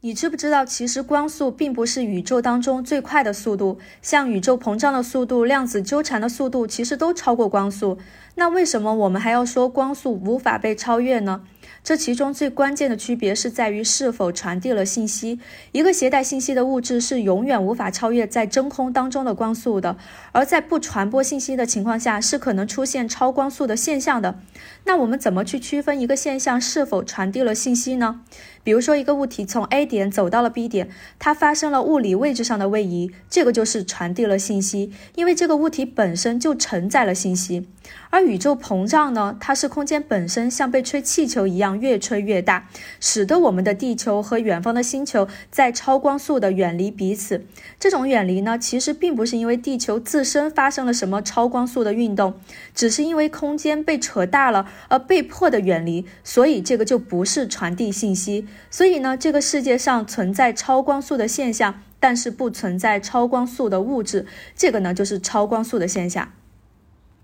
你知不知道，其实光速并不是宇宙当中最快的速度，像宇宙膨胀的速度、量子纠缠的速度，其实都超过光速。那为什么我们还要说光速无法被超越呢？这其中最关键的区别是在于是否传递了信息。一个携带信息的物质是永远无法超越在真空当中的光速的，而在不传播信息的情况下，是可能出现超光速的现象的。那我们怎么去区分一个现象是否传递了信息呢？比如说，一个物体从 A 点走到了 B 点，它发生了物理位置上的位移，这个就是传递了信息，因为这个物体本身就承载了信息。而宇宙膨胀呢，它是空间本身像被吹气球一一样越吹越大，使得我们的地球和远方的星球在超光速的远离彼此。这种远离呢，其实并不是因为地球自身发生了什么超光速的运动，只是因为空间被扯大了而被迫的远离，所以这个就不是传递信息。所以呢，这个世界上存在超光速的现象，但是不存在超光速的物质，这个呢就是超光速的现象。